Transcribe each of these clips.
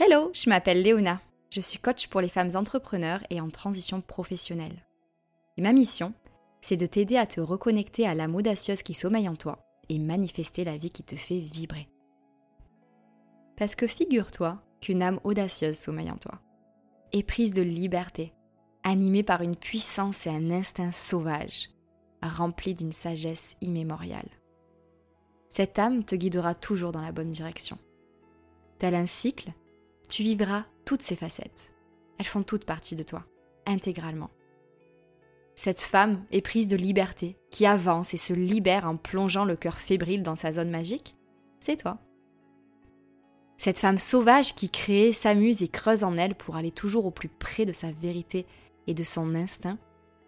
Hello, je m'appelle Léona. Je suis coach pour les femmes entrepreneurs et en transition professionnelle. Et ma mission, c'est de t'aider à te reconnecter à l'âme audacieuse qui sommeille en toi et manifester la vie qui te fait vibrer. Parce que figure-toi qu'une âme audacieuse sommeille en toi, éprise de liberté, animée par une puissance et un instinct sauvage, remplie d'une sagesse immémoriale. Cette âme te guidera toujours dans la bonne direction. Tel un cycle, tu vivras toutes ces facettes. Elles font toutes partie de toi, intégralement. Cette femme éprise de liberté, qui avance et se libère en plongeant le cœur fébrile dans sa zone magique, c'est toi. Cette femme sauvage qui crée, s'amuse et creuse en elle pour aller toujours au plus près de sa vérité et de son instinct,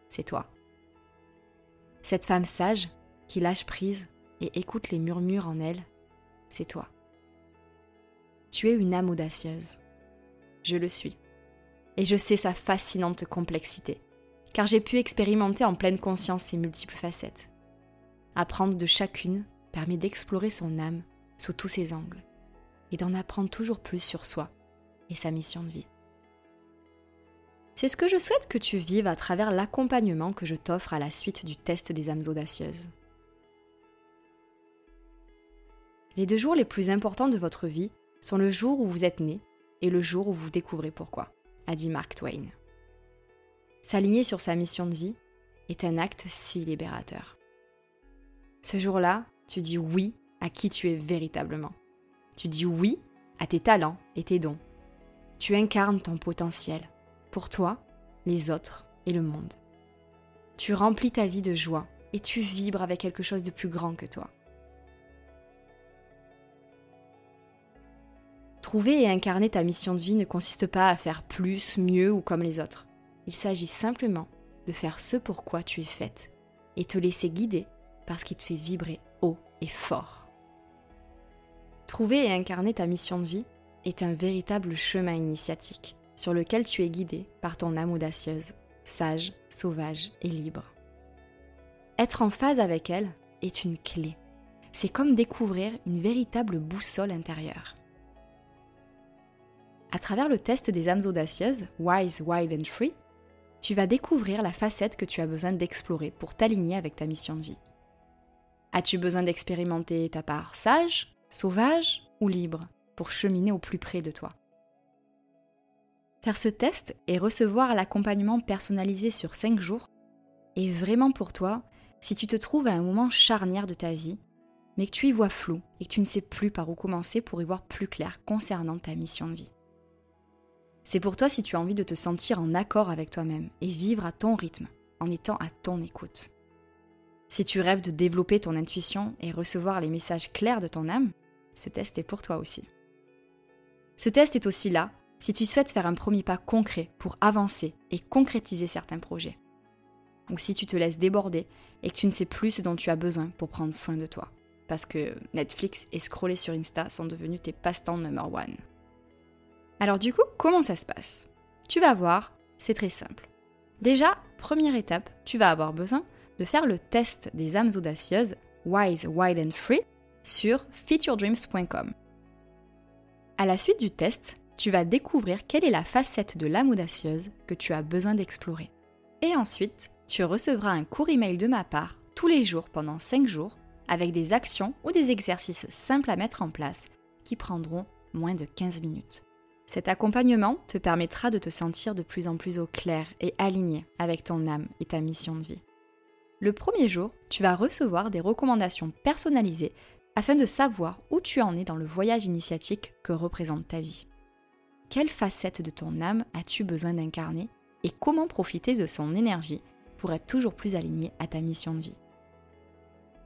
c'est toi. Cette femme sage qui lâche prise et écoute les murmures en elle, c'est toi. Tu es une âme audacieuse. Je le suis. Et je sais sa fascinante complexité, car j'ai pu expérimenter en pleine conscience ses multiples facettes. Apprendre de chacune permet d'explorer son âme sous tous ses angles et d'en apprendre toujours plus sur soi et sa mission de vie. C'est ce que je souhaite que tu vives à travers l'accompagnement que je t'offre à la suite du test des âmes audacieuses. Les deux jours les plus importants de votre vie sont le jour où vous êtes né et le jour où vous découvrez pourquoi, a dit Mark Twain. S'aligner sur sa mission de vie est un acte si libérateur. Ce jour-là, tu dis oui à qui tu es véritablement. Tu dis oui à tes talents et tes dons. Tu incarnes ton potentiel pour toi, les autres et le monde. Tu remplis ta vie de joie et tu vibres avec quelque chose de plus grand que toi. Trouver et incarner ta mission de vie ne consiste pas à faire plus, mieux ou comme les autres. Il s'agit simplement de faire ce pour quoi tu es faite et te laisser guider par ce qui te fait vibrer haut et fort. Trouver et incarner ta mission de vie est un véritable chemin initiatique sur lequel tu es guidé par ton âme audacieuse, sage, sauvage et libre. Être en phase avec elle est une clé. C'est comme découvrir une véritable boussole intérieure. À travers le test des âmes audacieuses, Wise, Wild and Free, tu vas découvrir la facette que tu as besoin d'explorer pour t'aligner avec ta mission de vie. As-tu besoin d'expérimenter ta part sage, sauvage ou libre pour cheminer au plus près de toi? Faire ce test et recevoir l'accompagnement personnalisé sur 5 jours est vraiment pour toi si tu te trouves à un moment charnière de ta vie, mais que tu y vois flou et que tu ne sais plus par où commencer pour y voir plus clair concernant ta mission de vie. C'est pour toi si tu as envie de te sentir en accord avec toi-même et vivre à ton rythme, en étant à ton écoute. Si tu rêves de développer ton intuition et recevoir les messages clairs de ton âme, ce test est pour toi aussi. Ce test est aussi là si tu souhaites faire un premier pas concret pour avancer et concrétiser certains projets. Ou si tu te laisses déborder et que tu ne sais plus ce dont tu as besoin pour prendre soin de toi. Parce que Netflix et scroller sur Insta sont devenus tes passe-temps number one. Alors du coup, comment ça se passe? Tu vas voir, c'est très simple. Déjà, première étape, tu vas avoir besoin de faire le test des âmes audacieuses Wise, Wild and Free sur featuredreams.com. À la suite du test, tu vas découvrir quelle est la facette de l'âme audacieuse que tu as besoin d'explorer. Et ensuite, tu recevras un court email de ma part tous les jours pendant 5 jours avec des actions ou des exercices simples à mettre en place qui prendront moins de 15 minutes. Cet accompagnement te permettra de te sentir de plus en plus au clair et aligné avec ton âme et ta mission de vie. Le premier jour, tu vas recevoir des recommandations personnalisées afin de savoir où tu en es dans le voyage initiatique que représente ta vie quelle facette de ton âme as-tu besoin d'incarner et comment profiter de son énergie pour être toujours plus aligné à ta mission de vie?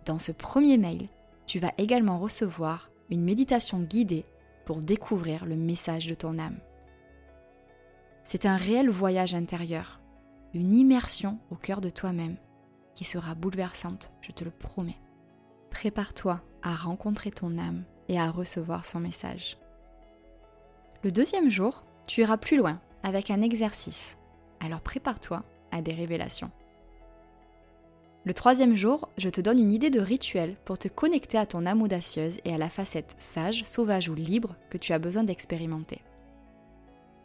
Dans ce premier mail, tu vas également recevoir une méditation guidée pour découvrir le message de ton âme. C'est un réel voyage intérieur, une immersion au cœur de toi-même qui sera bouleversante, je te le promets. Prépare-toi à rencontrer ton âme et à recevoir son message. Le deuxième jour, tu iras plus loin avec un exercice. Alors prépare-toi à des révélations. Le troisième jour, je te donne une idée de rituel pour te connecter à ton âme audacieuse et à la facette sage, sauvage ou libre que tu as besoin d'expérimenter.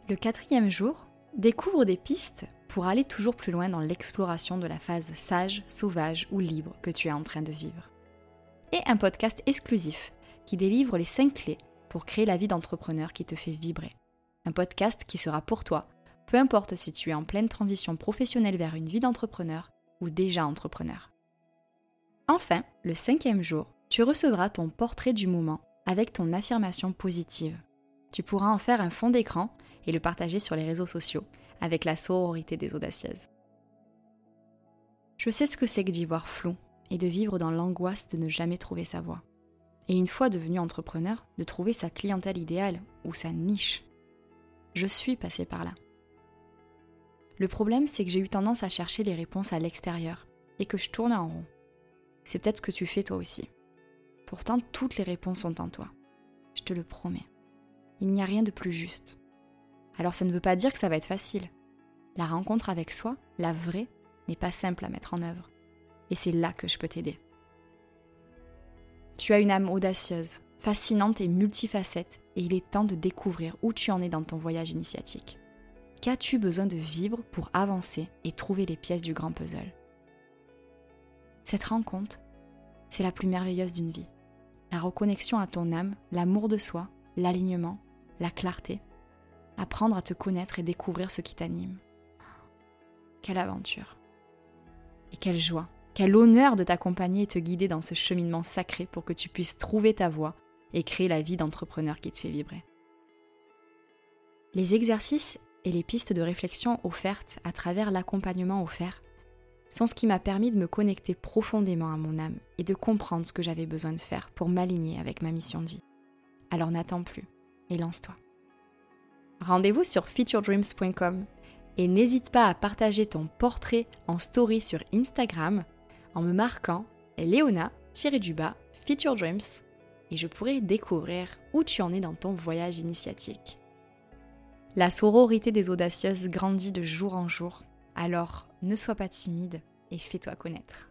Le quatrième jour, découvre des pistes pour aller toujours plus loin dans l'exploration de la phase sage, sauvage ou libre que tu es en train de vivre. Et un podcast exclusif qui délivre les 5 clés pour créer la vie d'entrepreneur qui te fait vibrer. Un podcast qui sera pour toi, peu importe si tu es en pleine transition professionnelle vers une vie d'entrepreneur ou déjà entrepreneur. Enfin, le cinquième jour, tu recevras ton portrait du moment avec ton affirmation positive. Tu pourras en faire un fond d'écran et le partager sur les réseaux sociaux avec la sororité des audacieuses. Je sais ce que c'est que d'y voir flou et de vivre dans l'angoisse de ne jamais trouver sa voie. Et une fois devenu entrepreneur, de trouver sa clientèle idéale ou sa niche. Je suis passée par là. Le problème, c'est que j'ai eu tendance à chercher les réponses à l'extérieur et que je tournais en rond. C'est peut-être ce que tu fais toi aussi. Pourtant, toutes les réponses sont en toi. Je te le promets. Il n'y a rien de plus juste. Alors ça ne veut pas dire que ça va être facile. La rencontre avec soi, la vraie, n'est pas simple à mettre en œuvre. Et c'est là que je peux t'aider. Tu as une âme audacieuse, fascinante et multifacette, et il est temps de découvrir où tu en es dans ton voyage initiatique. Qu'as-tu besoin de vivre pour avancer et trouver les pièces du grand puzzle? Cette rencontre, c'est la plus merveilleuse d'une vie. La reconnexion à ton âme, l'amour de soi, l'alignement, la clarté, apprendre à te connaître et découvrir ce qui t'anime. Quelle aventure Et quelle joie Quel honneur de t'accompagner et te guider dans ce cheminement sacré pour que tu puisses trouver ta voie et créer la vie d'entrepreneur qui te fait vibrer. Les exercices et les pistes de réflexion offertes à travers l'accompagnement offert sont ce qui m'a permis de me connecter profondément à mon âme et de comprendre ce que j'avais besoin de faire pour m'aligner avec ma mission de vie. Alors n'attends plus et lance-toi. Rendez-vous sur featuredreams.com et n'hésite pas à partager ton portrait en story sur Instagram en me marquant Léona-du-bas Feature Dreams et je pourrai découvrir où tu en es dans ton voyage initiatique. La sororité des audacieuses grandit de jour en jour, alors ne sois pas timide et fais-toi connaître.